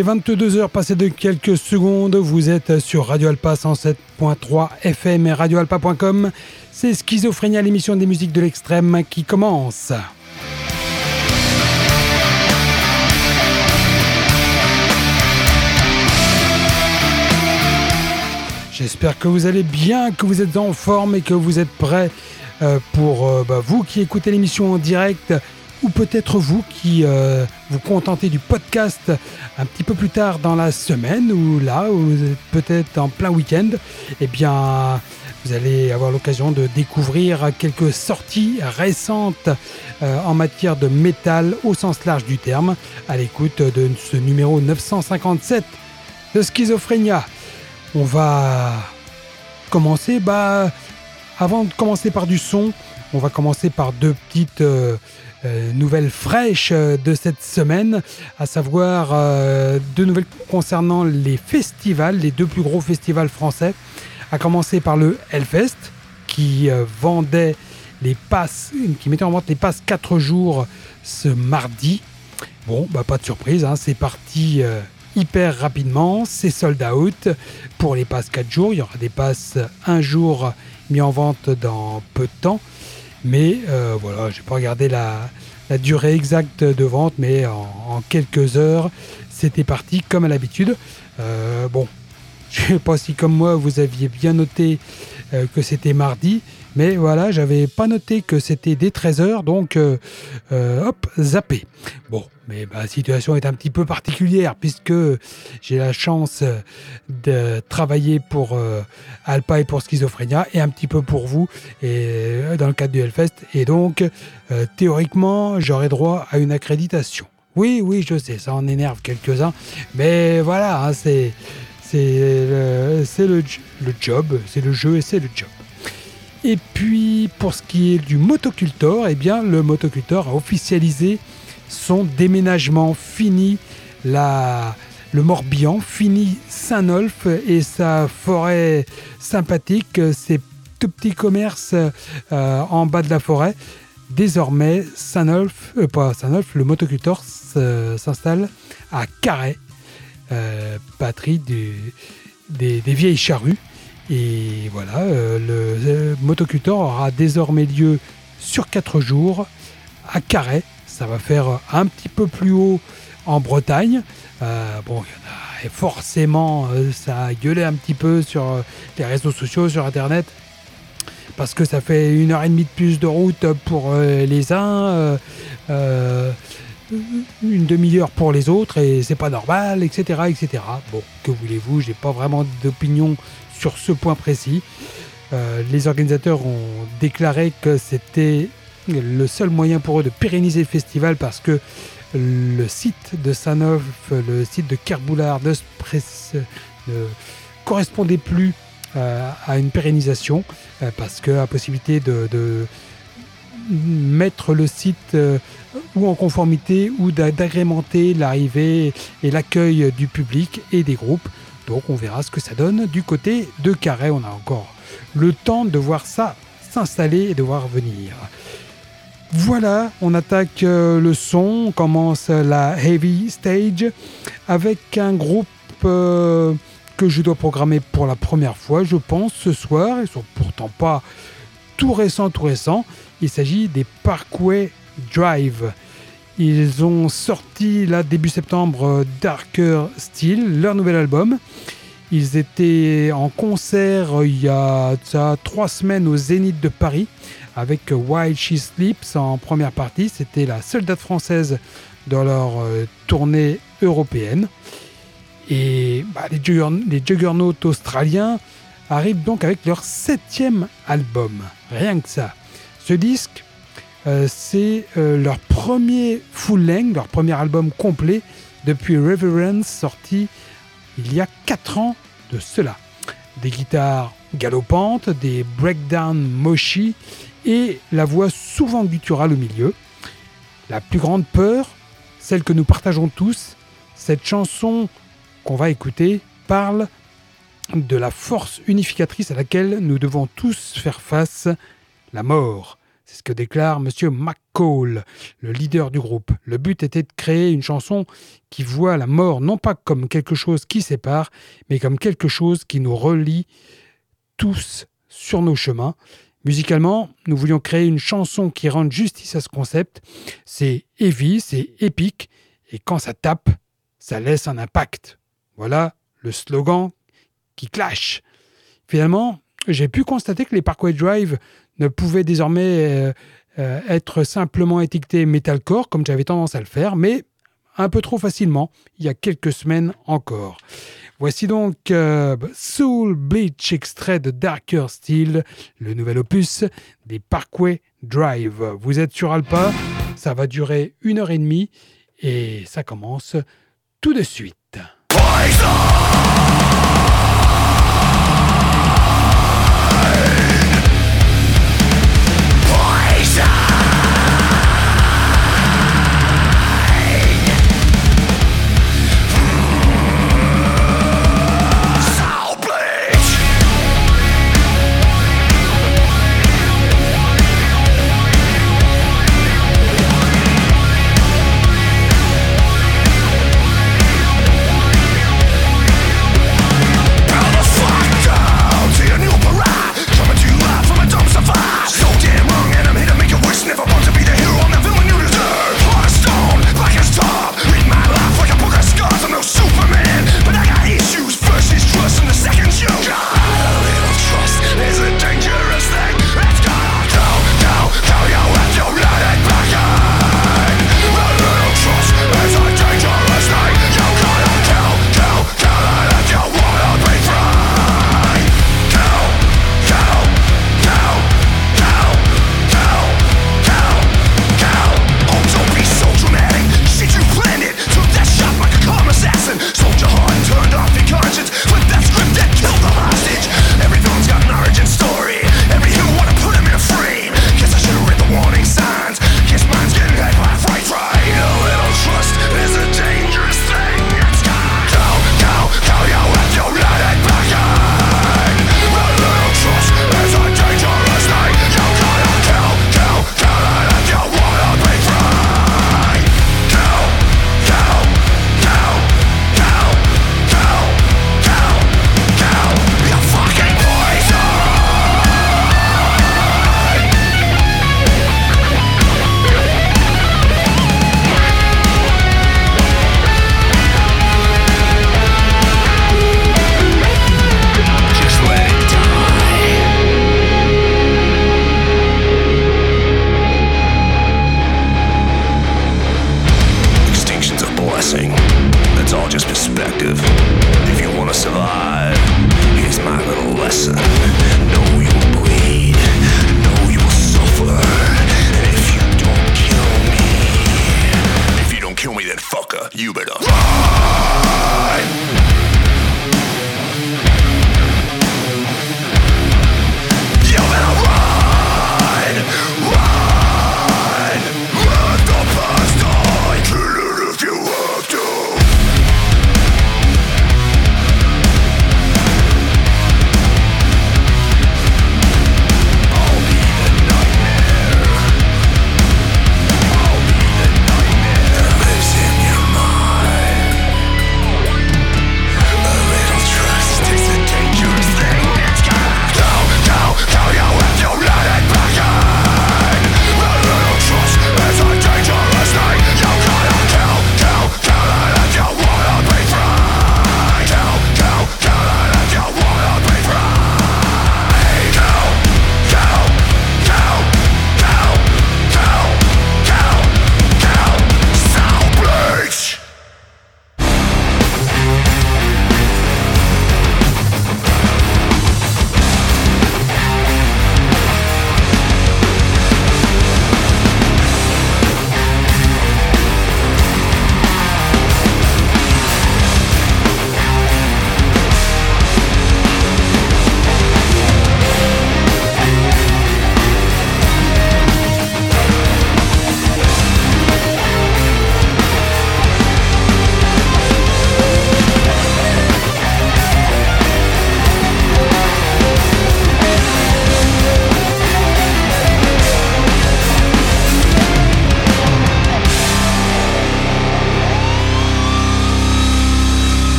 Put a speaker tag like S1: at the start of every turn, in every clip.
S1: Il est 22h passé de quelques secondes, vous êtes sur Radio Alpa 107.3 FM et radioalpa.com. C'est Schizophrénia, l'émission des musiques de l'extrême qui commence. J'espère que vous allez bien, que vous êtes en forme et que vous êtes prêts euh, pour euh, bah, vous qui écoutez l'émission en direct ou peut-être vous qui euh, vous contentez du podcast un petit peu plus tard dans la semaine ou là, ou peut-être en plein week-end, eh bien, vous allez avoir l'occasion de découvrir quelques sorties récentes euh, en matière de métal au sens large du terme, à l'écoute de ce numéro 957 de Schizophrénia. On va commencer, bah, avant de commencer par du son, on va commencer par deux petites euh, euh, nouvelles fraîches euh, de cette semaine, à savoir euh, deux nouvelles concernant les festivals, les deux plus gros festivals français, à commencer par le Hellfest qui vendait les passes, qui mettait en vente les passes 4 jours ce mardi. Bon, bah pas de surprise, hein, c'est parti hyper rapidement, c'est sold out pour les passes 4 jours. Il y aura des passes 1 jour mis en vente dans peu de temps. Mais euh, voilà, je n'ai pas regardé la, durée exacte de vente, mais en, quelques heures, c'était parti comme à l'habitude. Euh, bon, je sais pas si comme moi vous aviez bien noté euh, que c'était mardi, mais voilà, j'avais pas noté que c'était dès 13h, donc hop, zappé. Bon, mais ma situation est un petit peu particulière puisque j'ai la chance de travailler pour euh, Alpa et pour Schizophrénia et un petit peu pour vous et euh, dans le cadre du Hellfest. Et donc, euh, théoriquement, j'aurai droit à une accréditation. Oui, oui, je sais, ça en énerve quelques-uns, mais voilà, hein, c'est le job, c'est le jeu et c'est le job. Et puis, pour ce qui est du motocultor, eh bien, le motocultor a officialisé son déménagement, fini le Morbihan, fini Saint-Nolf et sa forêt sympathique, ses tout petits commerces euh, en bas de la forêt. Désormais, Saint-Nolf, euh, pas Saint-Nolf, le motocultor s'installe à Carhaix, euh, patrie des, vieilles charrues. Et voilà, le, motocultor aura désormais lieu sur quatre jours à Carhaix, ça va faire un petit peu plus haut en Bretagne. Euh, bon, y en a, forcément, euh, ça a gueulé un petit peu sur euh, les réseaux sociaux, sur Internet, parce que ça fait une heure et demie de plus de route pour les uns, une demi-heure pour les autres, et c'est pas normal, etc., etc. Bon, que voulez-vous, j'ai pas vraiment d'opinion sur ce point précis. les organisateurs ont déclaré que c'était le seul moyen pour eux de pérenniser le festival parce que le site de Sanov, le site de Kerboulard ne, correspondait plus euh, à une pérennisation euh, parce que la possibilité de, mettre le site euh, ou en conformité ou d'agrémenter l'arrivée et l'accueil du public et des groupes. Donc on verra ce que ça donne du côté de Carré. On a encore le temps de voir ça s'installer et de voir venir. Voilà, on attaque euh, le son, on commence la heavy stage avec un groupe euh, que je dois programmer pour la première fois, je pense, ce soir. Ils sont pourtant pas tout récents, tout récents. Il s'agit des Parkway Drive. Ils ont sorti là début septembre Darker Steel, leur nouvel album. Ils étaient en concert euh, il y a trois semaines au Zénith de Paris avec While She Sleeps en première partie. C'était la seule date française dans leur euh, tournée européenne. Et bah, les, Juggernauts australiens arrivent donc avec leur septième album. Rien que ça. Ce disque, euh, c'est euh, leur premier full length, leur premier album complet depuis Reverence sorti il y a 4 ans de cela. Des guitares galopantes, des breakdowns mochi et la voix souvent gutturale au milieu. La plus grande peur, celle que nous partageons tous, cette chanson qu'on va écouter parle de la force unificatrice à laquelle nous devons tous faire face, la mort. C'est ce que déclare Monsieur McCall, le leader du groupe. Le but était de créer une chanson qui voit la mort non pas comme quelque chose qui sépare, mais comme quelque chose qui nous relie tous sur nos chemins. Musicalement, nous voulions créer une chanson qui rende justice à ce concept. C'est heavy, c'est épique, et quand ça tape, ça laisse un impact. Voilà le slogan qui clash. Finalement, j'ai pu constater que les Parkway Drive ne pouvaient désormais euh, euh, être simplement étiquetés metalcore, comme j'avais tendance à le faire, mais un peu trop facilement, il y a quelques semaines encore. Voici donc euh, Soul Bleach extrait de Darker Steel, le nouvel opus des Parkway Drive. Vous êtes sur Alpa, ça va durer une heure et demie et ça commence tout de suite.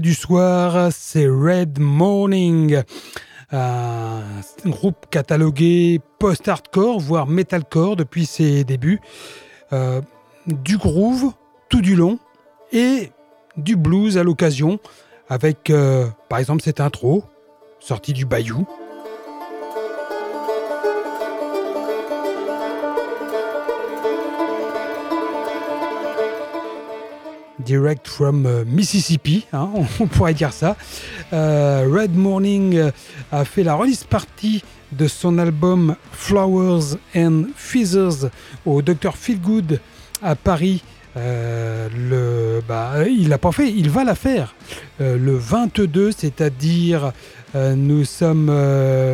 S1: Du soir, c'est Red Morning. Un groupe catalogué post-hardcore, voire metalcore depuis ses débuts. Euh, du groove tout du long et du blues à l'occasion, avec euh, par exemple cette intro, sortie du Bayou. Direct from euh, Mississippi, hein, on pourrait dire ça. Euh, Red Morning euh, a fait la release party de son album Flowers and Feathers au Dr Feelgood à Paris. bah, il l'a pas fait, il va la faire le 22, c'est-à-dire nous sommes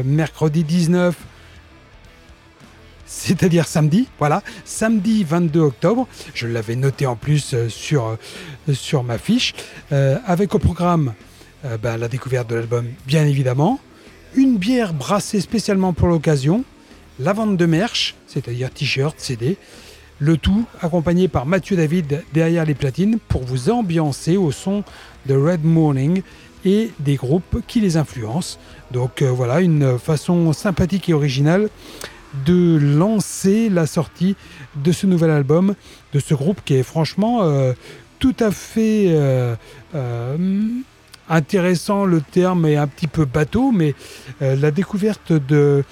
S1: mercredi 19 c'est-à-dire samedi, voilà, samedi 22 octobre. Je l'avais noté en plus euh, sur, euh, sur ma fiche, euh, avec au programme ben, la découverte de l'album, bien évidemment, une bière brassée spécialement pour l'occasion, la vente de merch, c'est-à-dire t-shirt, CD, le tout accompagné par Mathieu David derrière les platines pour vous ambiancer au son de Red Morning et des groupes qui les influencent. Donc voilà, une façon sympathique et originale de lancer la sortie de ce nouvel album, de ce groupe qui est franchement euh, tout à fait euh, euh, intéressant. Le terme est un petit peu bateau, mais la découverte de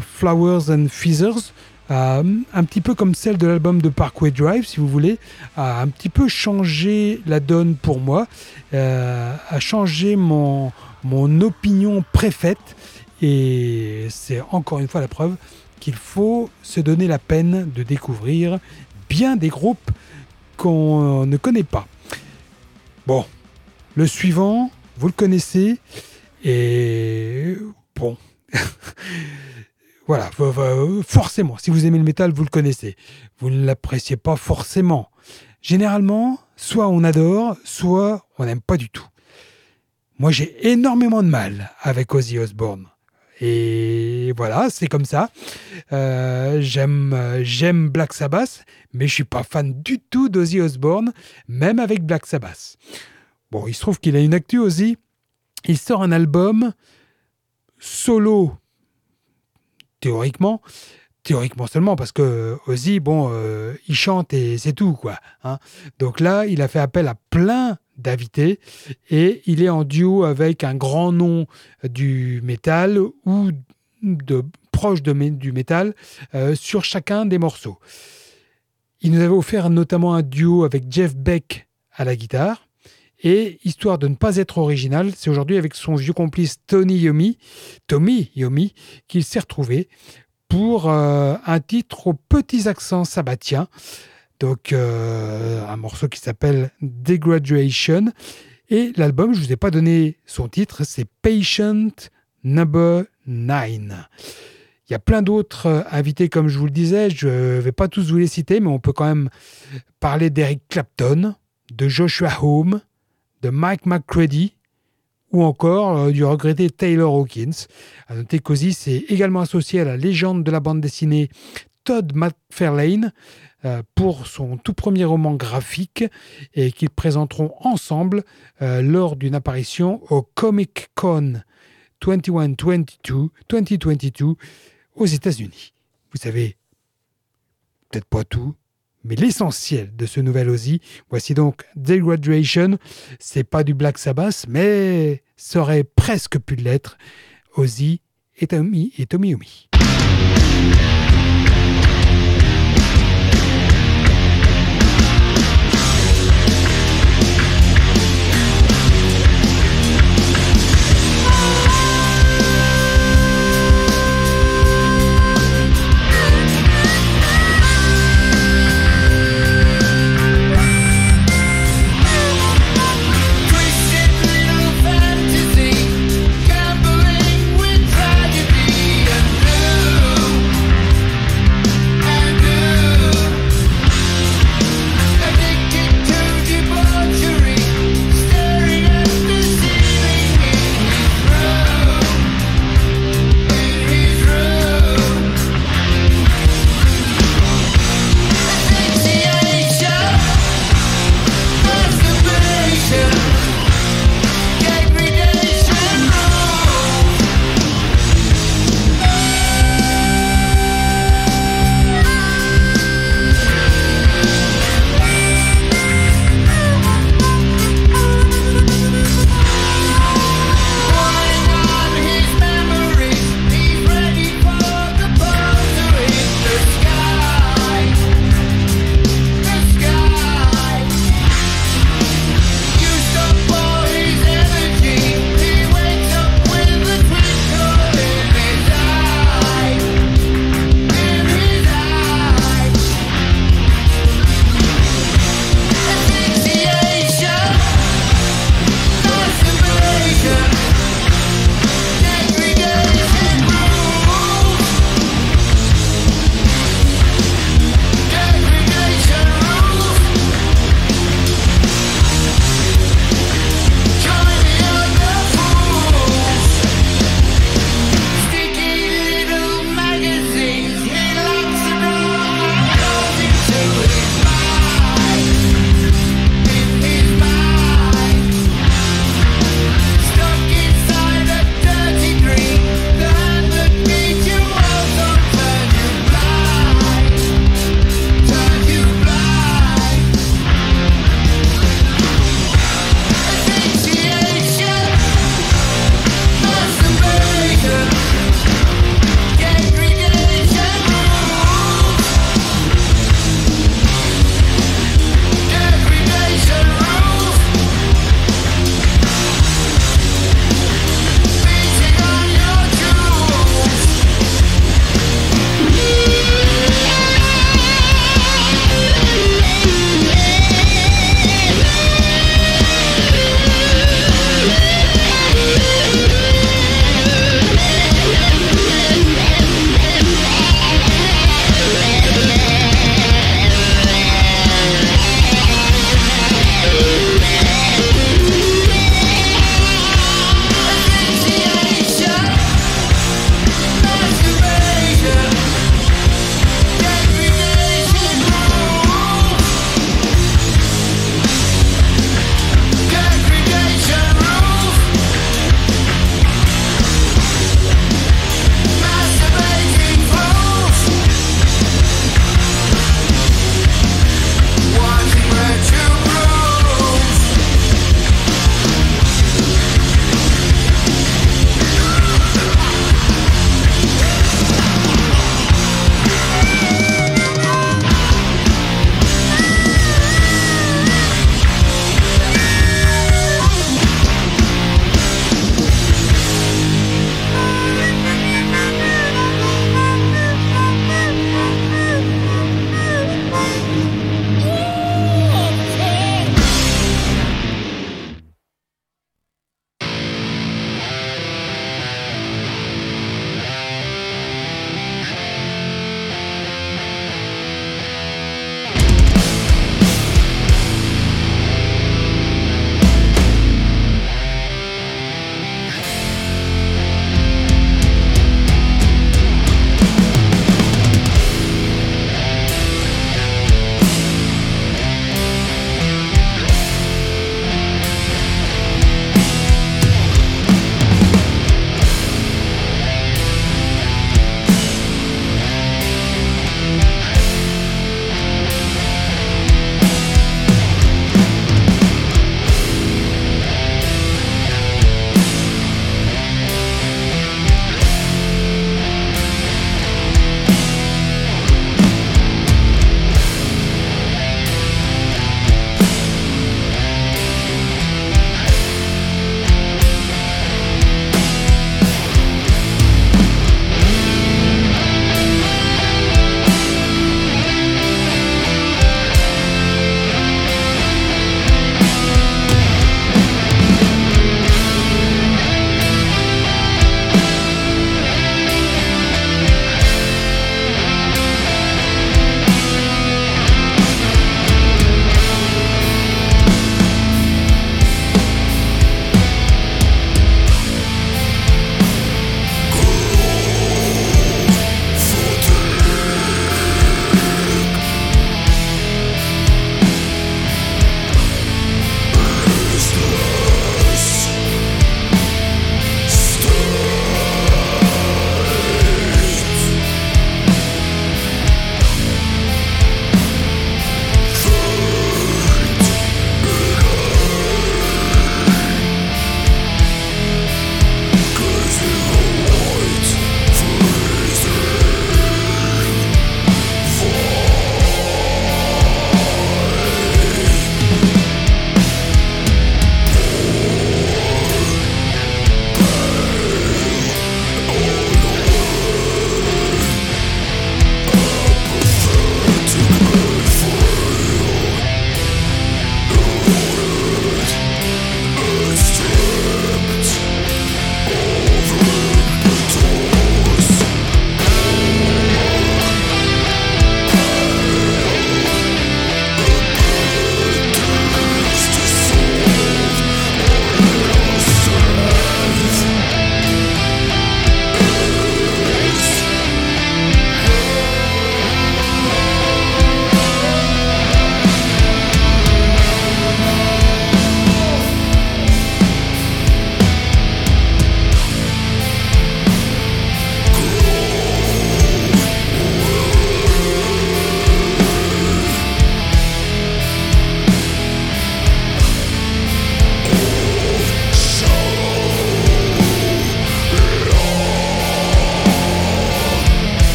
S1: Flowers and Feathers, un petit peu comme celle de l'album de Parkway Drive, si vous voulez, a un petit peu changé la donne pour moi, a changé mon, mon opinion préfète. Et c'est encore une fois la preuve qu'il faut se donner la peine de découvrir bien des groupes qu'on ne connaît pas. Bon, le suivant, vous le connaissez, et bon, voilà, forcément, si vous aimez le métal, vous le connaissez. Vous ne l'appréciez pas forcément. Généralement, soit on adore, soit on n'aime pas du tout. Moi, j'ai énormément de mal avec Ozzy Osbourne. Et voilà, c'est comme ça. Euh, j'aime, j'aime Black Sabbath, mais je suis pas fan du tout d'Ozzy Osbourne, même avec Black Sabbath. Bon, il se trouve qu'il a une actu Ozzy. Il sort un album solo, théoriquement, théoriquement seulement, parce que Ozzy, bon, euh, il chante et c'est tout, quoi. Hein. Donc là, il a fait appel à plein d'invités et il est en duo avec un grand nom du métal ou de proche de, du métal euh, sur chacun des morceaux. Il nous avait offert notamment un duo avec Jeff Beck à la guitare. Et histoire de ne pas être original, c'est aujourd'hui avec son vieux complice Tony Yomi, Tommy Yomi, qu'il s'est retrouvé pour euh, un titre aux petits accents sabbatiens. Donc, euh, un morceau qui s'appelle Degraduation. Et l'album, je ne vous ai pas donné son titre, c'est Patient Number 9. Il y a plein d'autres euh, invités, comme je vous le disais. Je ne vais pas tous vous les citer, mais on peut quand même parler d'Eric Clapton, de Joshua Home, de Mike McCready, ou encore euh, du regretté Taylor Hawkins. À noter qu'Ozzy s'est également associé à la légende de la bande dessinée Todd McFarlane pour son tout premier roman graphique et qu'ils présenteront ensemble euh, lors d'une apparition au Comic Con 2122, 2022 aux États-Unis. Vous savez, peut-être pas tout, mais l'essentiel de ce nouvel Ozzy. Voici donc Degraduation. C'est pas du Black Sabbath, mais ça aurait presque pu l'être. Ozzy et Tommy et Tommy.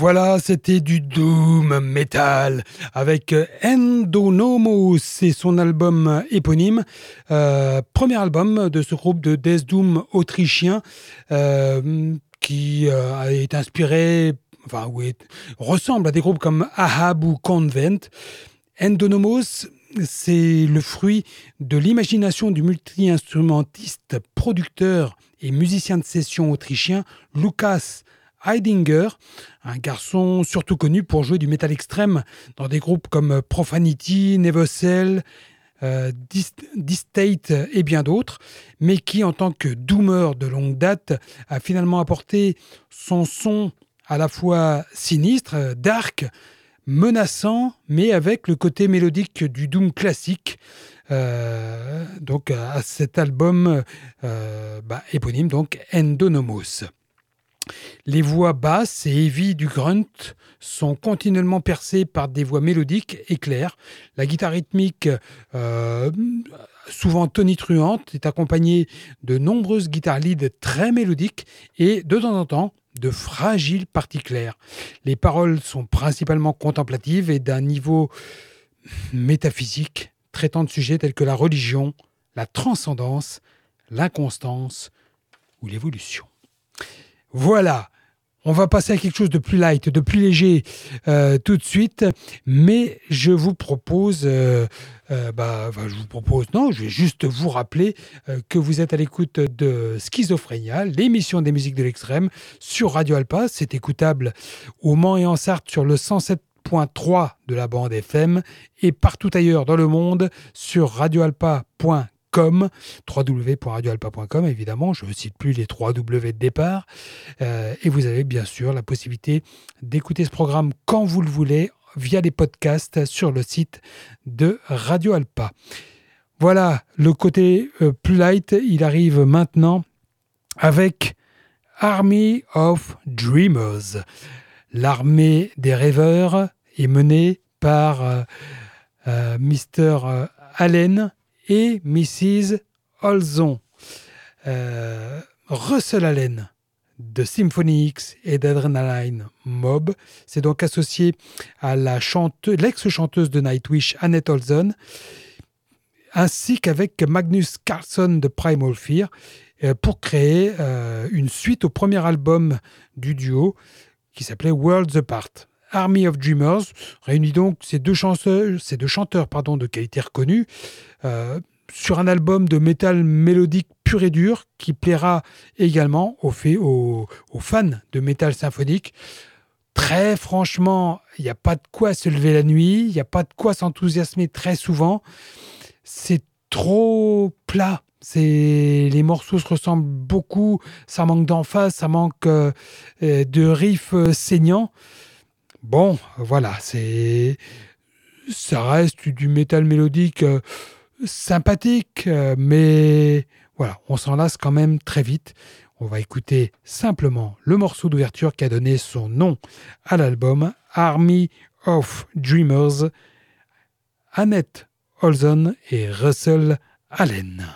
S1: Voilà, c'était du doom metal avec Endonomos et son album éponyme. Euh, premier album de ce groupe de death doom autrichien euh, qui euh, est inspiré, enfin, ressemble à des groupes comme Ahab ou Convent. Endonomos, c'est le fruit de l'imagination du multi-instrumentiste, producteur et musicien de session autrichien Lukas Heidinger, un garçon surtout connu pour jouer du métal extrême dans des groupes comme Profanity, Nevocell, euh, Distate et bien d'autres, mais qui, en tant que doomer de longue date, a finalement apporté son son à la fois sinistre, dark, menaçant, mais avec le côté mélodique du doom classique. Euh, donc à cet album euh, bah, éponyme, donc Endonomos. Les voix basses et heavy du grunt sont continuellement percées par des voix mélodiques et claires. La guitare rythmique, euh, souvent tonitruante, est accompagnée de nombreuses guitares lead très mélodiques et de temps en temps de fragiles parties claires. Les paroles sont principalement contemplatives et d'un niveau métaphysique, traitant de sujets tels que la religion, la transcendance, l'inconstance ou l'évolution. Voilà. On va passer à quelque chose de plus light, de plus léger euh, tout de suite, mais je vous propose, euh, euh, bah, je vous propose, non, je vais juste vous rappeler que vous êtes à l'écoute de Schizophrénia, l'émission des musiques de l'extrême sur Radio Alpa. C'est écoutable au Mans et en Sarthe sur le 107.3 de la bande FM et partout ailleurs dans le monde sur radioalpa.com com, www.radioalpa.com évidemment, je ne cite plus les 3 W de départ, euh, et vous avez bien sûr la possibilité d'écouter ce programme quand vous le voulez via les podcasts sur le site de Radio Alpa. Voilà, le côté euh, plus light, il arrive maintenant avec Army of Dreamers. L'armée des rêveurs est menée par euh, Mr. Allen, et Mrs. Olson. Euh, Russell Allen de Symphony X et d'Adrenaline Mob s'est donc associé à l'ex-chanteuse de Nightwish Annette Olson ainsi qu'avec Magnus Carlson de Primal Fear euh, pour créer euh, une suite au premier album du duo qui s'appelait Worlds Apart. Army of Dreamers réunit donc ces deux, chanteurs, ces deux chanteurs pardon, de qualité reconnue euh, sur un album de métal mélodique pur et dur qui plaira également aux, aux, fans de métal symphonique. Très franchement, il n'y a pas de quoi se lever la nuit, il n'y a pas de quoi s'enthousiasmer très souvent. C'est trop plat. Les morceaux se ressemblent beaucoup, ça manque d'emphase, ça manque euh, de riffs euh, saignants. Bon, voilà, c'est ça reste du métal mélodique euh, sympathique, euh, mais voilà, on s'en lasse quand même très vite. On va écouter simplement le morceau d'ouverture qui a donné son nom à l'album Army of Dreamers, Annette Olson et Russell Allen.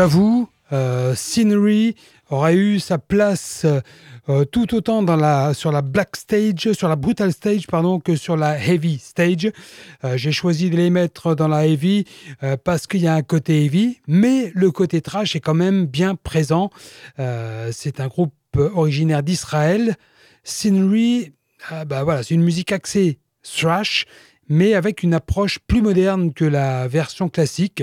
S1: J'avoue, euh, Scenery aurait eu sa place euh, tout autant sur la black stage, sur la brutal stage, pardon, que sur la heavy stage. Euh, j'ai choisi de les mettre dans la heavy parce qu'il y a un côté heavy, mais le côté trash est quand même bien présent. c'est un groupe originaire d'Israël. Scenery, bah voilà, c'est une musique axée thrash, mais avec une approche plus moderne que la version classique.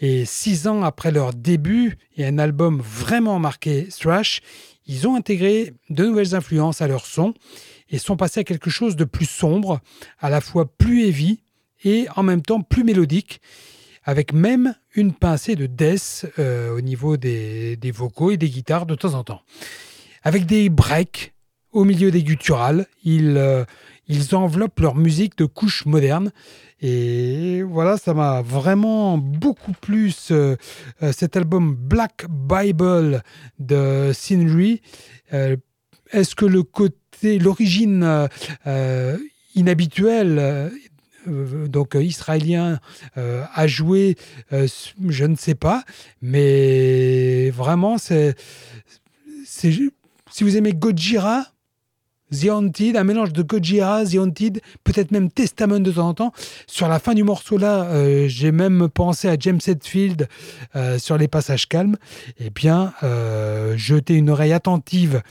S1: Et six ans après leur début et un album vraiment marqué thrash, ils ont intégré de nouvelles influences à leur son et sont passés à quelque chose de plus sombre, à la fois plus heavy et en même temps plus mélodique, avec même une pincée de death euh, au niveau des, vocaux et des guitares de temps en temps. Avec des breaks au milieu des gutturales, ils, euh, ils enveloppent leur musique de couches modernes et voilà, ça m'a vraiment beaucoup plus euh, euh, cet album Black Bible de Scenery. Euh, est-ce que le côté, l'origine inhabituelle donc israélien a joué, je ne sais pas, mais vraiment c'est, si vous aimez Gojira, The Haunted, un mélange de Gojira, The Haunted, peut-être même Testament de temps en temps. Sur la fin du morceau là, euh, j'ai même pensé à James Hetfield euh, sur les passages calmes. Eh bien, euh, jetez une oreille attentive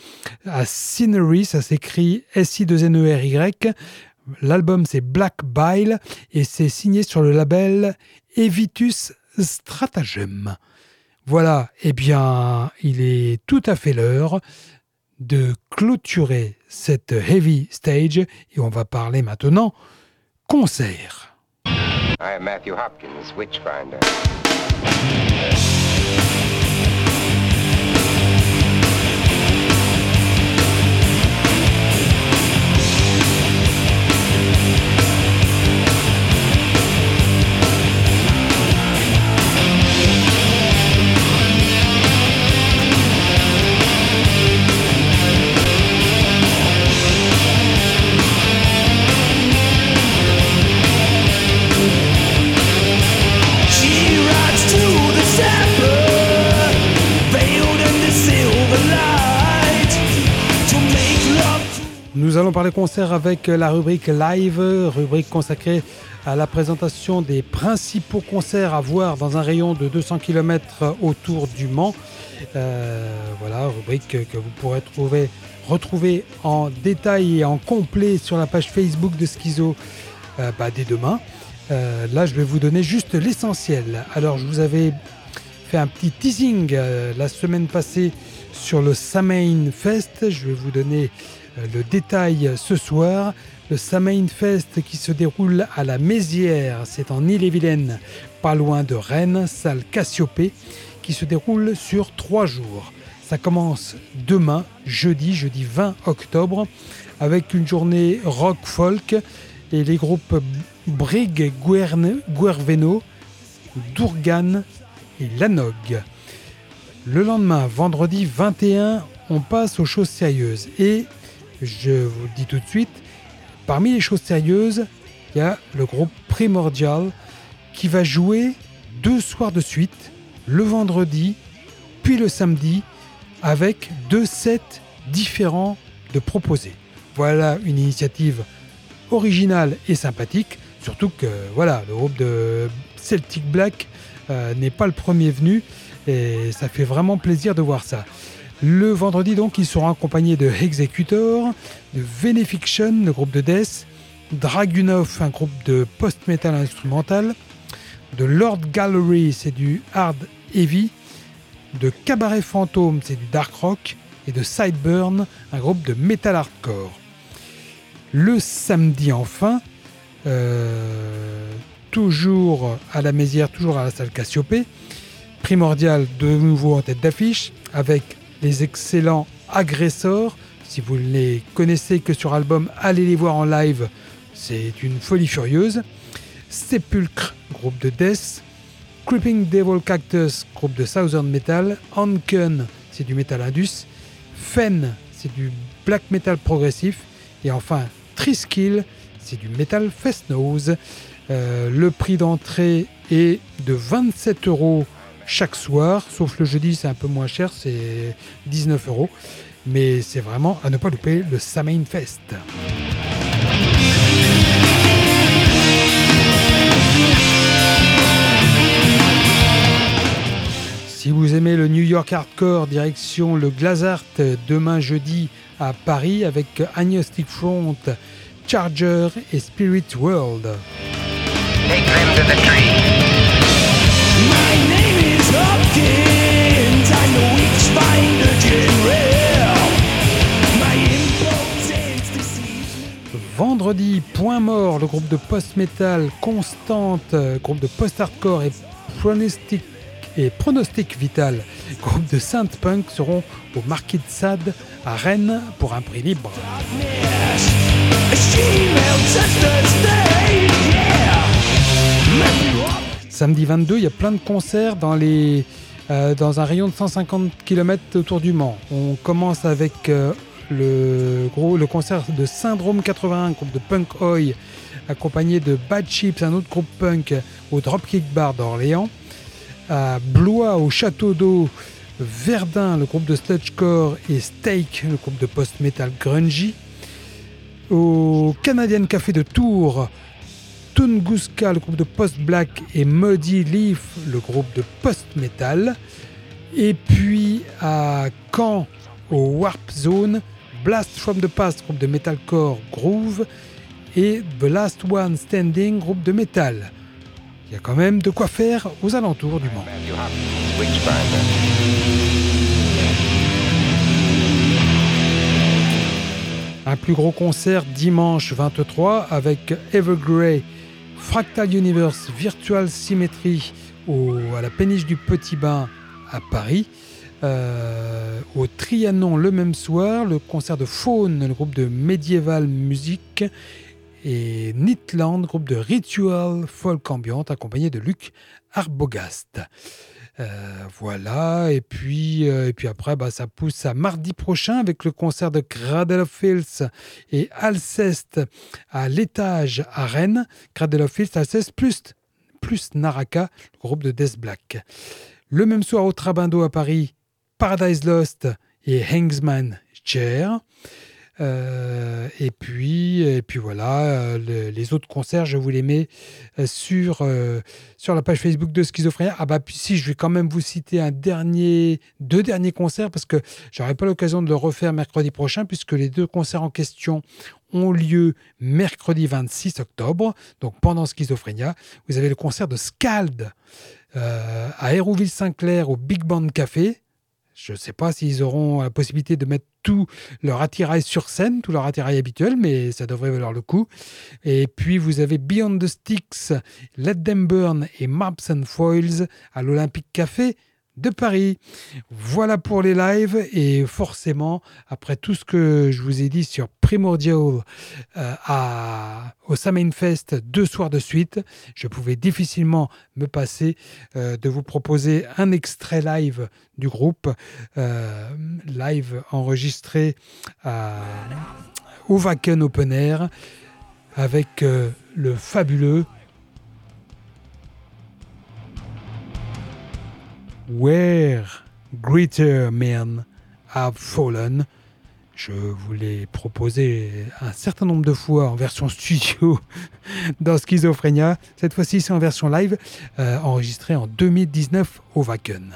S1: à Scenery, ça s'écrit S-I-2-N-E-R-Y. L'album c'est Black Bile et c'est signé sur le label Evitus Stratagem. Voilà, eh bien, il est tout à fait l'heure de clôturer cette heavy stage et on va parler maintenant concert. I am Matthew Hopkins, Witchfinder. Nous allons parler concert avec la rubrique live, rubrique consacrée à la présentation des principaux concerts à voir dans un rayon de 200 km autour du Mans. Euh, voilà, rubrique que vous pourrez trouver, retrouver en détail et en complet sur la page Facebook de Schizo euh, bah, dès demain. Euh, là, je vais vous donner juste l'essentiel. Alors, je vous avais fait un petit teasing la semaine passée sur le Samain Fest. Je vais vous donner le détail ce soir. Le Samain Fest qui se déroule à la Mézière, c'est en Ille-et-Vilaine, pas loin de Rennes, salle Cassiopée, qui se déroule sur trois jours. Ça commence demain, jeudi, jeudi 20 octobre, avec une journée rock folk et les groupes Brig Guerveno, Dourgan et Lanog. Le lendemain, vendredi 21, on passe aux choses sérieuses et je vous le dis tout de suite, parmi les choses sérieuses, il y a le groupe Primordial qui va jouer deux soirs de suite, le vendredi puis le samedi, avec deux sets différents de proposés. Voilà une initiative originale et sympathique, surtout que voilà, le groupe de Celtic Black euh, n'est pas le premier venu et ça fait vraiment plaisir de voir ça. Le vendredi, donc, ils seront accompagnés de Executor, de Venefiction, le groupe de Death, Dragunov, un groupe de post-metal instrumental, de Lord Gallery, c'est du hard heavy, de Cabaret Fantôme, c'est du dark rock, et de Sideburn, un groupe de metal hardcore. Le samedi, enfin, euh, toujours à la Mézière, toujours à la salle Cassiopée, Primordial de nouveau en tête d'affiche, avec les excellents agresseurs. Si vous ne les connaissez que sur album, allez les voir en live, c'est une folie furieuse. Sepulcre, groupe de death. Creeping Devil Cactus, groupe de Southern Metal. Anken, c'est du metal indus. Fen, c'est du black metal progressif. Et enfin, Triskill, c'est du metal fest nose. Euh, le prix d'entrée est de 27 euros chaque soir, sauf le jeudi, c'est un peu moins cher, c'est 19 euros. Mais c'est vraiment à ne pas louper le Samain Fest. Si vous aimez le New York Hardcore, direction le Glazart demain jeudi à Paris avec Agnostic Front, Charger et Spirit World. Vendredi, point mort, le groupe de post-metal Constante, groupe de post-hardcore et pronostic, et pronostic Vital, groupe de synth punk seront au Marquis de Sade à Rennes pour un prix libre. Samedi 22, il y a plein de concerts dans, euh, un rayon de 150 km autour du Mans. On commence avec euh, le, gros, le concert de Syndrome 81, groupe de punk oi, accompagné de Bad Chips, un autre groupe punk au Dropkick Bar d'Orléans. À Blois, au Château d'Eau, Verdun, le groupe de sludgecore, et Steak, le groupe de post-metal grungy. Au Canadian Café de Tours, Tunguska, le groupe de post-black, et Muddy Leaf, le groupe de post-metal. Et puis à Caen, au Warp Zone, Blast from the Past, groupe de metalcore groove, et The Last One Standing, groupe de metal. Il y a quand même de quoi faire aux alentours du Mans. Un plus gros concert dimanche 23 avec Evergrey, Fractal Universe Virtual Symmetry à la péniche du Petit Bain à Paris. Euh, au Trianon le même soir, le concert de Faune, le groupe de Medieval Music, et Nitland, groupe de Ritual Folk Ambient, accompagné de Luc Arbogast. Euh, voilà, et puis, euh, et puis après, bah, ça pousse à mardi prochain avec le concert de Cradle of Filth et Alceste à l'étage à Rennes. Cradle of Filth, Alceste plus, plus Naraka, groupe de Death Black. Le même soir au Trabindo à Paris, Paradise Lost et Hangsman Chair. Euh, et puis, et puis voilà, euh, les autres concerts, je vous les mets euh, sur, sur la page Facebook de Schizophrénia. Ah bah si, je vais quand même vous citer un dernier, deux derniers concerts parce que j'aurai pas l'occasion de le refaire mercredi prochain puisque les deux concerts en question ont lieu mercredi 26 octobre, donc pendant Schizophrénia. Vous avez le concert de Scald à Hérouville-Saint-Clair au Big Band Café. Je ne sais pas s'ils auront la possibilité de mettre tout leur attirail sur scène, tout leur attirail habituel, mais ça devrait valoir le coup. Et puis vous avez Beyond the Sticks, Let Them Burn et Maps and Foils à l'Olympique Café de Paris. Voilà pour les lives et forcément, après tout ce que je vous ai dit sur Primordial euh, à, au Samain Fest deux soirs de suite, je pouvais difficilement me passer euh, de vous proposer un extrait live du groupe, euh, live enregistré au Wacken Open Air avec le fabuleux Where Greater Men Have Fallen. Je vous l'ai proposé un certain nombre de fois en version studio dans Schizophrénia. Cette fois-ci, c'est en version live, euh, enregistrée en 2019 au Wacken.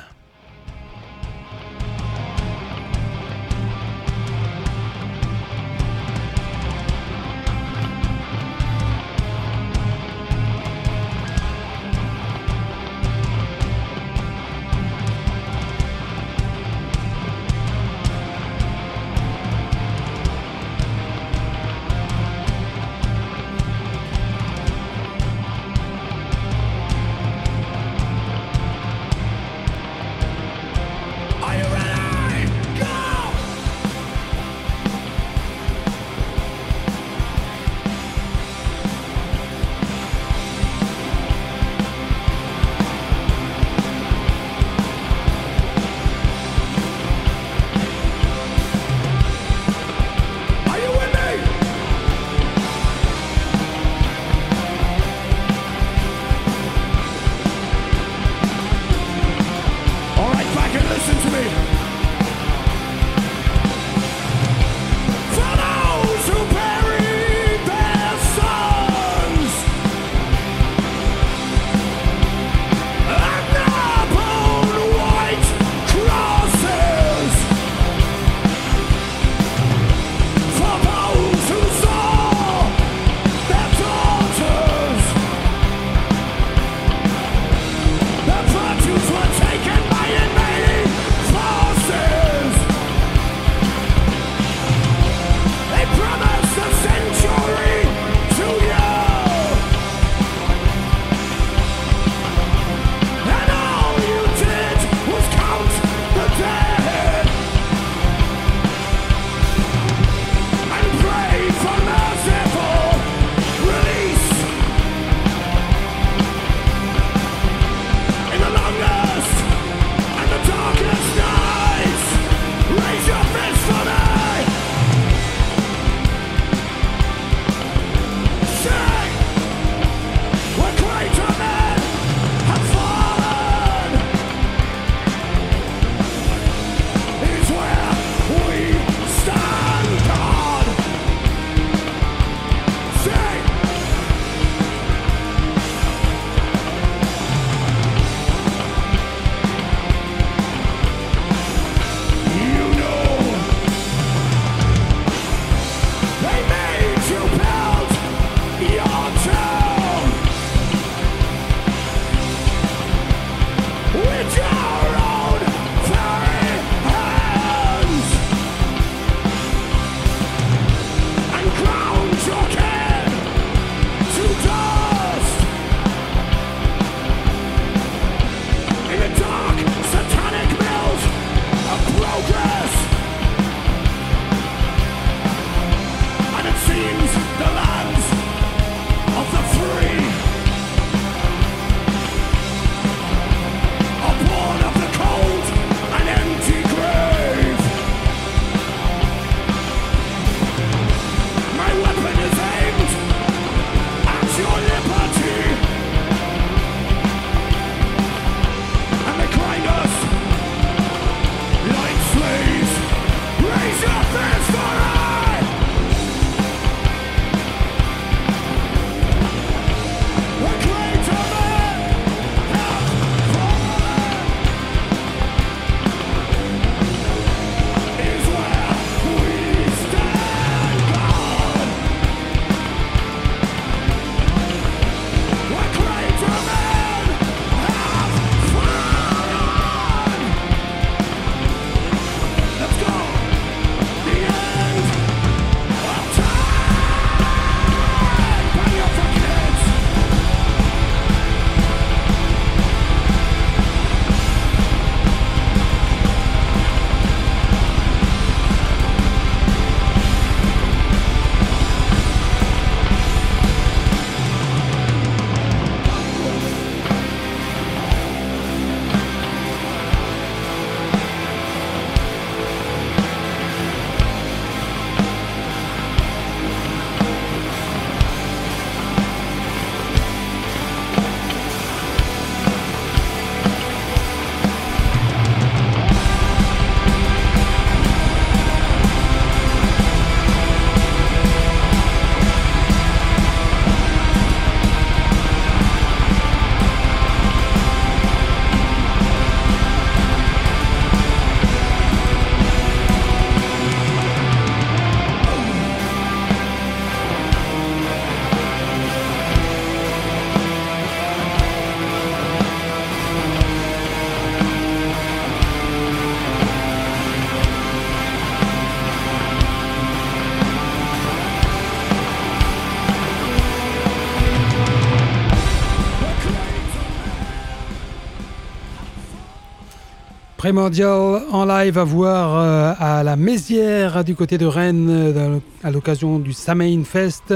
S1: Primordial en live à voir euh, à la Mézière du côté de Rennes euh, à l'occasion du Samain Fest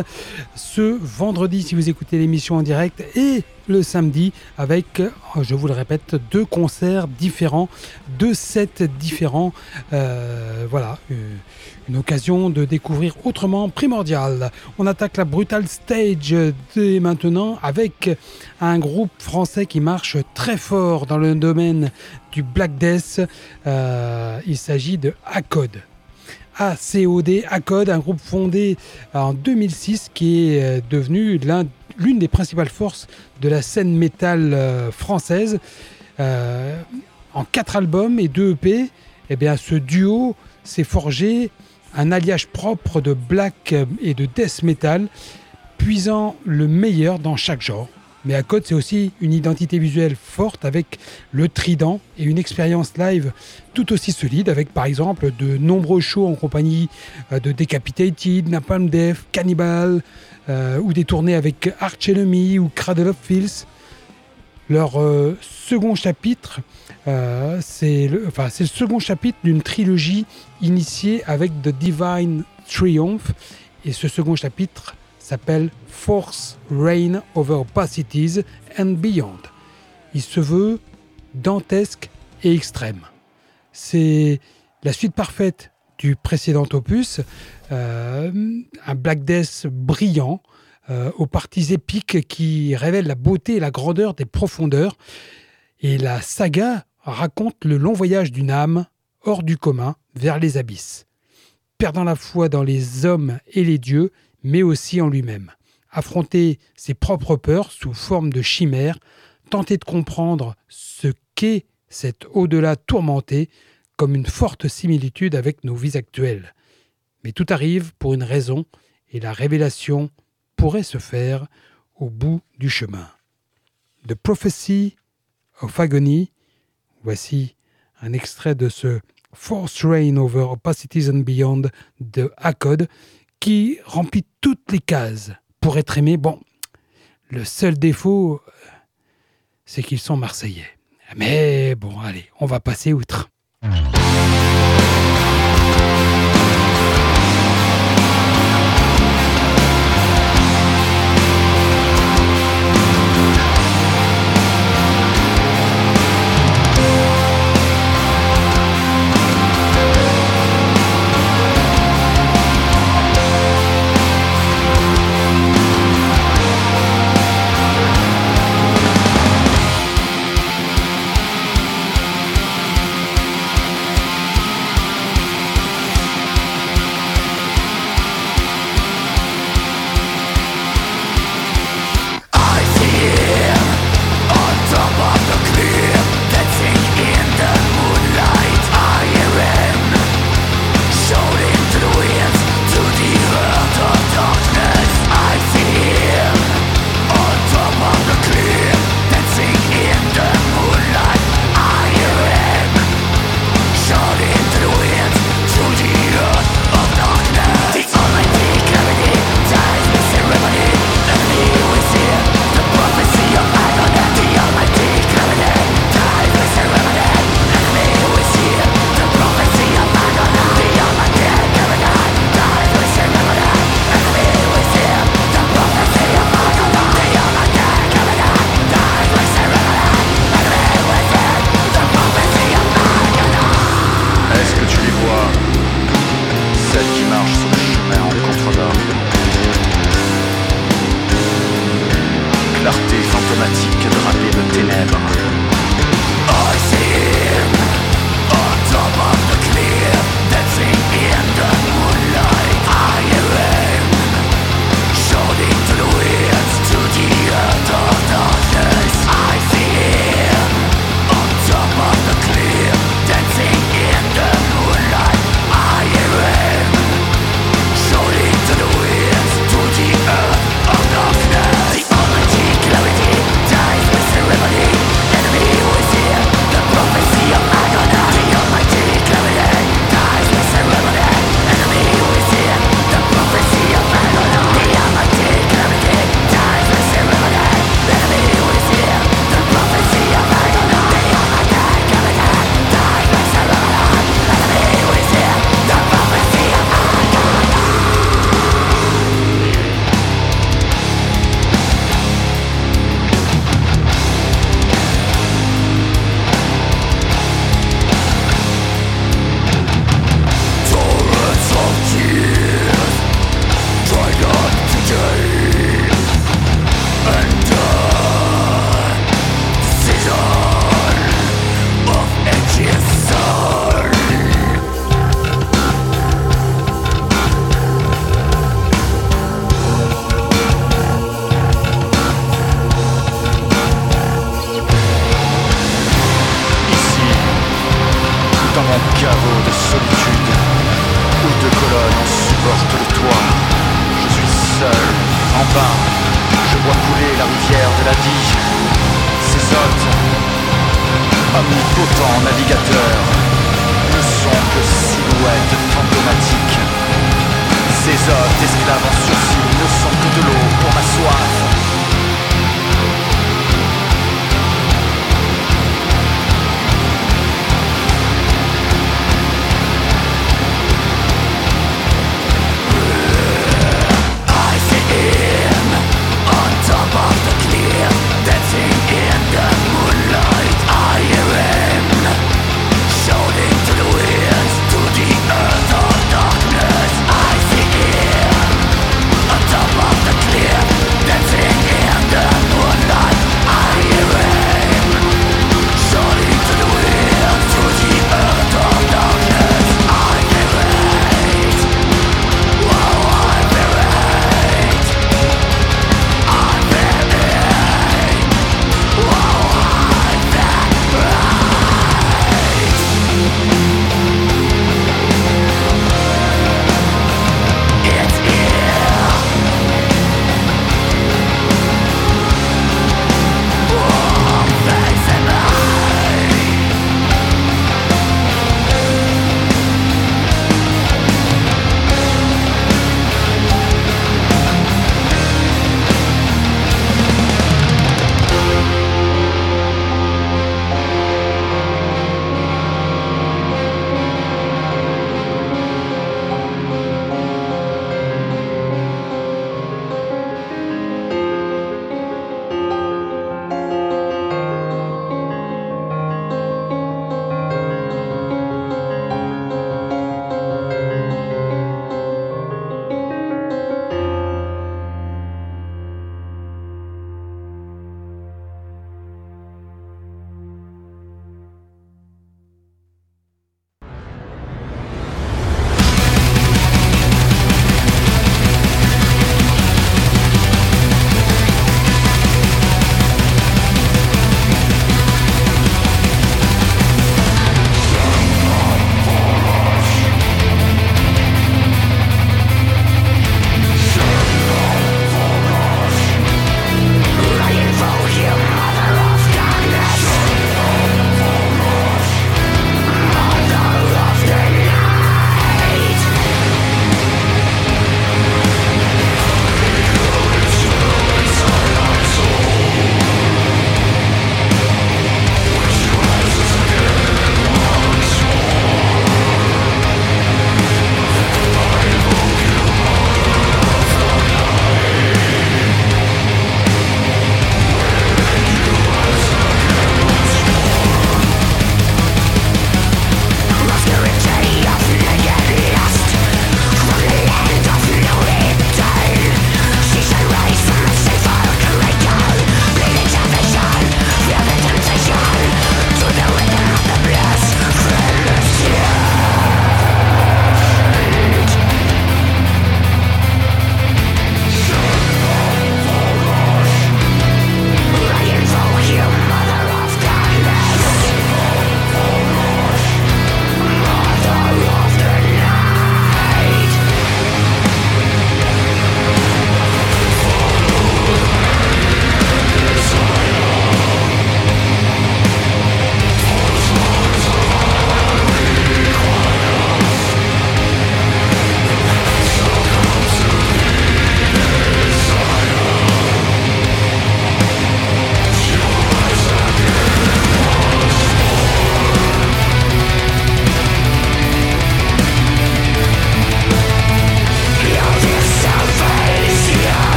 S1: ce vendredi si vous écoutez l'émission en direct et le samedi avec, je vous le répète, deux concerts différents, deux sets différents. Euh, voilà, une occasion de découvrir autrement Primordial. On attaque la Brutal Stage dès maintenant avec un groupe français qui marche très fort dans le domaine du Black Death. Euh, il s'agit de ACOD. ACOD, ACOD, un groupe fondé en 2006 qui est euh, devenu l'une des principales forces de la scène métal euh, française. en quatre albums et deux EP, eh bien, ce duo s'est forgé un alliage propre de black et de death metal, puisant le meilleur dans chaque genre. Mais à côté, c'est aussi une identité visuelle forte avec le trident et une expérience live tout aussi solide avec par exemple de nombreux shows en compagnie euh, de Decapitated, Napalm Death, Cannibal euh, ou des tournées avec Arch Enemy ou Cradle of Filth. Leur euh, second chapitre, c'est le, le second chapitre d'une trilogie initiée avec The Divine Triumph. Et ce second chapitre s'appelle Force Reign Over Opacities and Beyond. Il se veut dantesque et extrême. C'est la suite parfaite du précédent opus, euh, un Black Death brillant, euh, aux parties épiques qui révèlent la beauté et la grandeur des profondeurs. Et la saga raconte le long voyage d'une âme hors du commun vers les abysses, perdant la foi dans les hommes et les dieux mais aussi en lui-même. Affronter ses propres peurs sous forme de chimère, tenter de comprendre ce qu'est cet au-delà tourmenté comme une forte similitude avec nos vies actuelles. Mais tout arrive pour une raison et la révélation pourrait se faire au bout du chemin. The Prophecy of Agony, voici un extrait de ce Force Reign over Opacities and Beyond de Akkad qui remplit toutes les cases pour être aimé. Bon, le seul défaut, c'est qu'ils sont marseillais. Mais bon, allez, on va passer outre.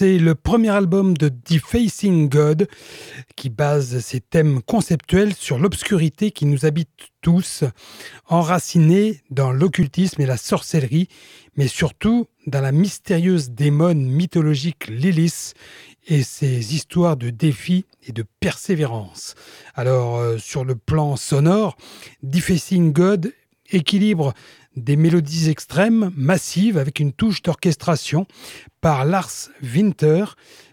S1: C'est le premier album de Defacing God qui base ses thèmes conceptuels sur l'obscurité qui nous habite tous, enracinés dans l'occultisme et la sorcellerie, mais surtout dans la mystérieuse démone mythologique Lilith et ses histoires de défis et de persévérance. Alors, euh, sur le plan sonore, Defacing God équilibre des mélodies extrêmes, massives, avec une touche d'orchestration par Lars Winter,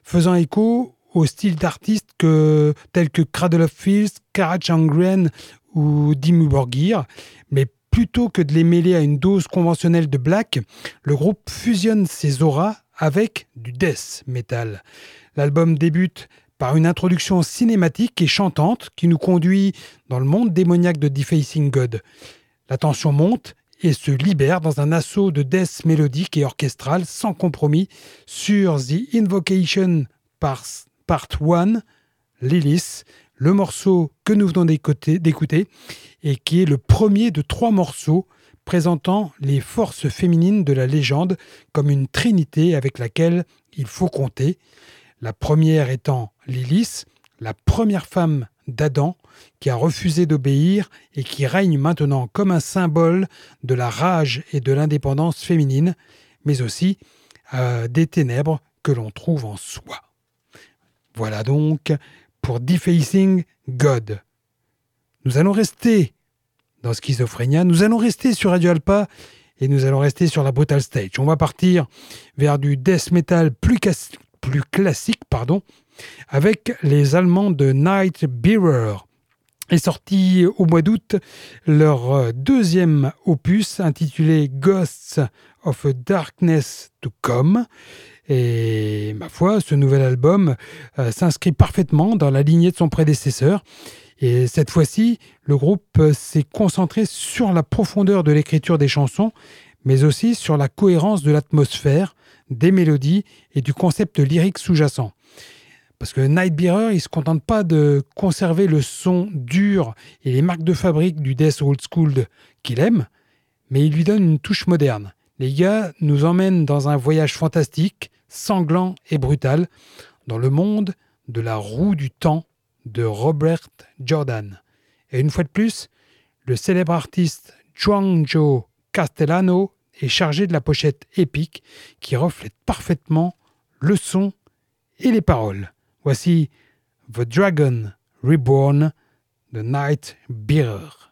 S1: faisant écho au style d'artistes tels que Cradle of Fields, Karach Angren ou Dimmu Borgir. Mais plutôt que de les mêler à une dose conventionnelle de black, le groupe fusionne ses auras avec du death metal. L'album débute par une introduction cinématique et chantante qui nous conduit dans le monde démoniaque de Defacing God. La tension monte et se libère dans un assaut de death mélodique et orchestral sans compromis sur The Invocation Part 1, Lilith, le morceau que nous venons d'écouter et qui est le premier de trois morceaux présentant les forces féminines de la légende comme une trinité avec laquelle il faut compter. La première étant Lilith, la première femme d'Adam qui a refusé d'obéir et qui règne maintenant comme un symbole de la rage et de l'indépendance féminine, mais aussi euh, des ténèbres que l'on trouve en soi. Voilà donc pour Defacing God. Nous allons rester dans Schizophrénia, nous allons rester sur Radio Alpa et nous allons rester sur la Brutal Stage. On va partir vers du death metal plus, classique, pardon, avec les Allemands de Night Bearer. Est sorti au mois d'août leur euh, deuxième opus intitulé Ghosts of a Darkness to Come. Et ma foi, ce nouvel album euh, s'inscrit parfaitement dans la lignée de son prédécesseur. Et cette fois-ci, le groupe s'est concentré sur la profondeur de l'écriture des chansons, mais aussi sur la cohérence de l'atmosphère, des mélodies et du concept lyrique sous-jacent. Parce que Nightbearer, il ne se contente pas de conserver le son dur et les marques de fabrique du Death Old School qu'il aime, mais il lui donne une touche moderne. Les gars nous emmènent dans un voyage fantastique, sanglant et brutal, dans le monde de la roue du temps de Robert Jordan. Et une fois de plus, le célèbre artiste Juanjo Castellano est chargé de la pochette épique qui reflète parfaitement le son et les paroles. Voici The Dragon Reborn, The Night Bearer.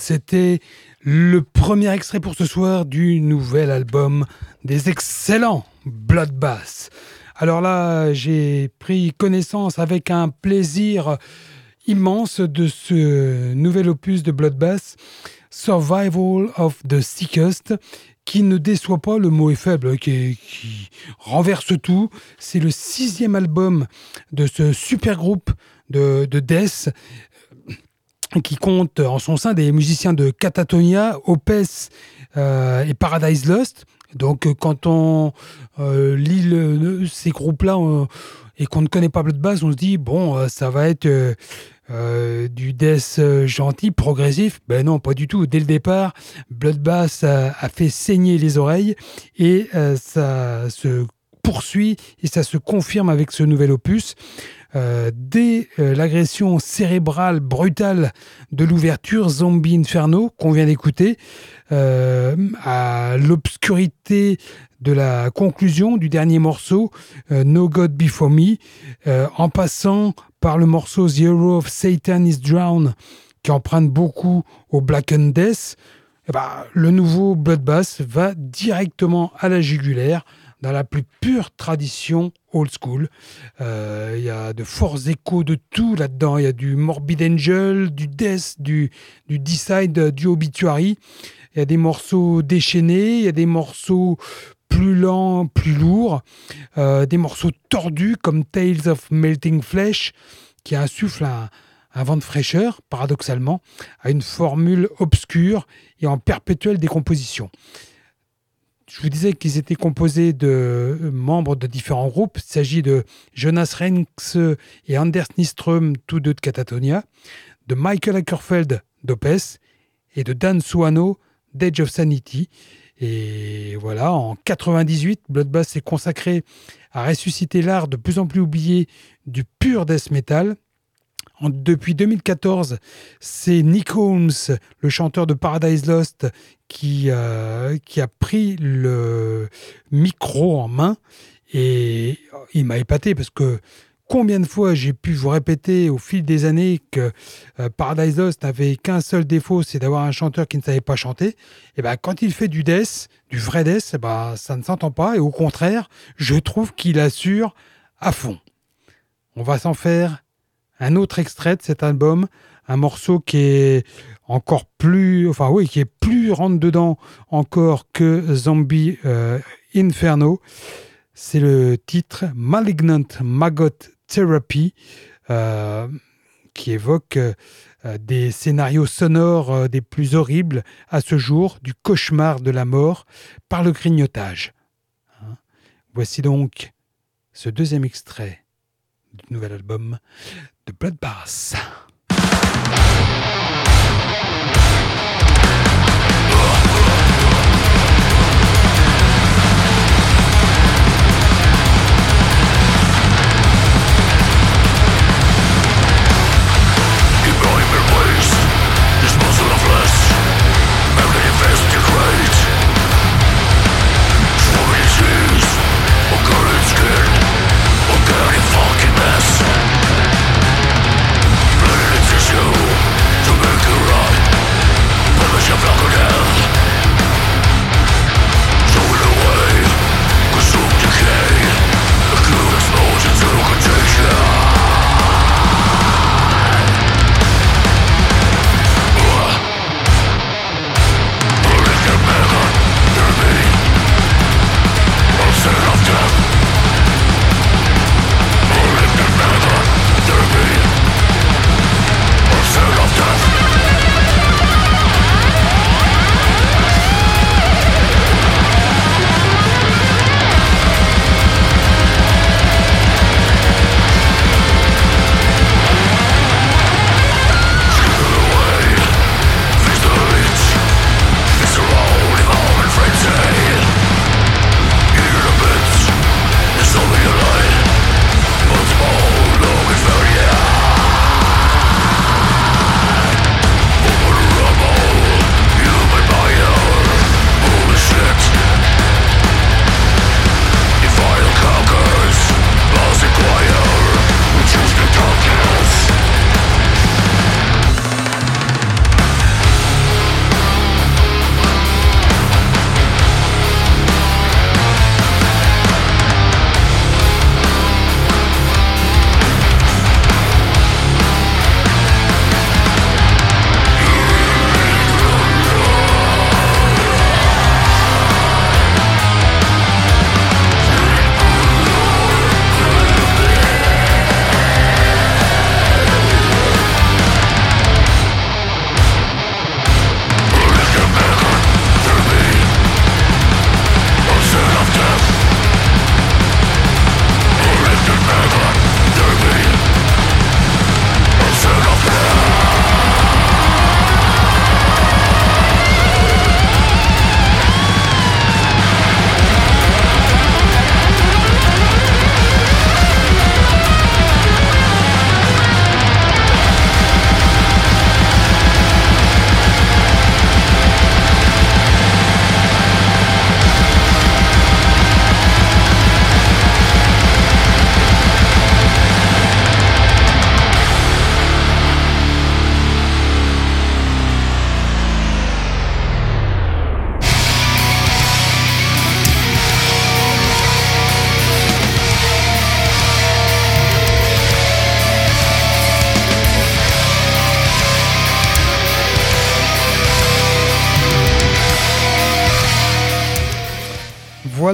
S1: C'était le premier extrait pour ce soir du nouvel album des excellents Bloodbath. Alors là, j'ai pris connaissance avec un plaisir immense de ce nouvel opus de Bloodbath, Survival of the Sickest, qui ne déçoit pas, le mot est faible, qui, qui renverse tout. C'est le sixième album de ce super groupe de, de death qui compte en son sein des musiciens de Catatonia, Opes euh, et Paradise Lost. Donc euh, quand on euh, lit ces groupes-là et qu'on ne connaît pas Bloodbath, on se dit, bon, ça va être du death gentil, progressif. Ben non, pas du tout. Dès le départ, Bloodbath a fait saigner les oreilles et ça se poursuit et ça se confirme avec ce nouvel opus. Euh, dès euh, l'agression cérébrale brutale de l'ouverture Zombie Inferno qu'on vient d'écouter, euh, à l'obscurité de la conclusion du dernier morceau No God Before Me, en passant par le morceau The Hero of Satan is Drowned qui emprunte beaucoup au Black Death, eh ben, le nouveau Bloodbath va directement à la jugulaire dans la plus pure tradition old school. Euh, il y a de forts échos de tout là-dedans. Il y a du Morbid Angel, du Death, du, du Decide, du Obituary. Il y a des morceaux déchaînés, il y a des morceaux plus lents, plus lourds, euh, des morceaux tordus comme Tales of Melting Flesh, qui insuffle un, un vent de fraîcheur, paradoxalement, à une formule obscure et en perpétuelle décomposition. Je vous disais qu'ils étaient composés de membres de différents groupes. Il s'agit de Jonas Renks et Anders Nyström, tous deux de Catatonia, de Michael Ackerfeld d'Opes et de Dan Suano d'Edge of Sanity. Et voilà, en 98, Bloodbath s'est consacré à ressusciter l'art de plus en plus oublié du pur death metal depuis 2014, c'est Nick Holmes, le chanteur de Paradise Lost, qui, euh, a pris le micro en main. Et il m'a épaté parce que combien de fois j'ai pu vous répéter au fil des années que euh, Paradise Lost n'avait qu'un seul défaut, c'est d'avoir un chanteur qui ne savait pas chanter. Et ben quand il fait du death, du vrai death, eh ben, ça ne s'entend pas. Et au contraire, je trouve qu'il assure à fond. On va s'en faire un autre extrait de cet album, un morceau qui est encore plus, enfin oui, qui est plus rentre dedans encore que Zombie euh, Inferno. C'est le titre Malignant Maggot Therapy, euh, qui évoque euh, des scénarios sonores des plus horribles à ce jour, du cauchemar de la mort par le grignotage. Hein. Voici donc ce deuxième extrait du nouvel album de Bloodbath.
S2: Fucking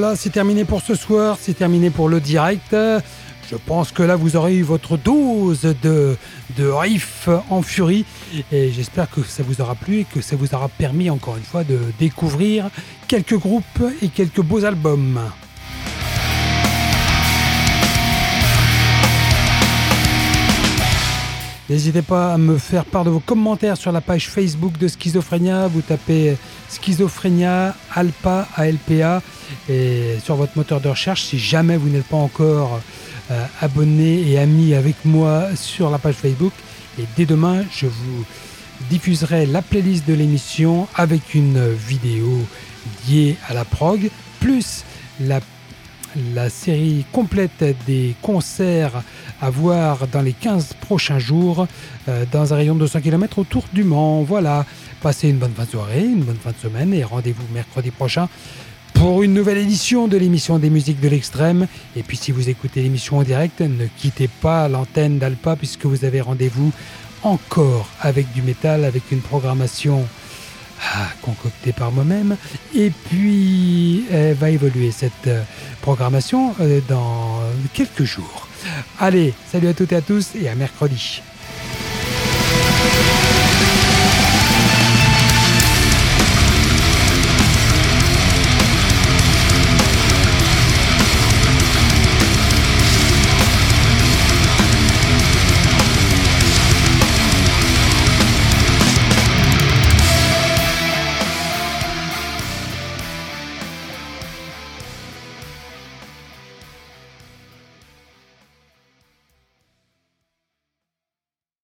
S1: Voilà, c'est terminé pour ce soir, c'est terminé pour le direct. Je pense que là, vous aurez eu votre dose de, de riff en furie. Et j'espère que ça vous aura plu et que ça vous aura permis, encore une fois, de découvrir quelques groupes et quelques beaux albums. N'hésitez pas à me faire part de vos commentaires sur la page Facebook de Schizophrénia. Vous tapez Schizophrénia Alpa ALPA et sur votre moteur de recherche. Si jamais vous n'êtes pas encore euh, abonné et ami avec moi sur la page Facebook, et dès demain, je vous diffuserai la playlist de l'émission avec une vidéo liée à la prog, plus la série complète des concerts à voir dans les 15 prochains jours euh, dans un rayon de 200 km autour du Mans. Voilà, passez une bonne fin de soirée, une bonne fin de semaine et rendez-vous mercredi prochain pour une nouvelle édition de l'émission des musiques de l'extrême. Et puis si vous écoutez l'émission en direct, ne quittez pas l'antenne d'Alpa puisque vous avez rendez-vous encore avec du métal, avec une programmation ah, concoctée par moi-même. Et puis, elle va évoluer cette euh, programmation euh, dans quelques jours. Allez, salut à toutes et à tous et à mercredi.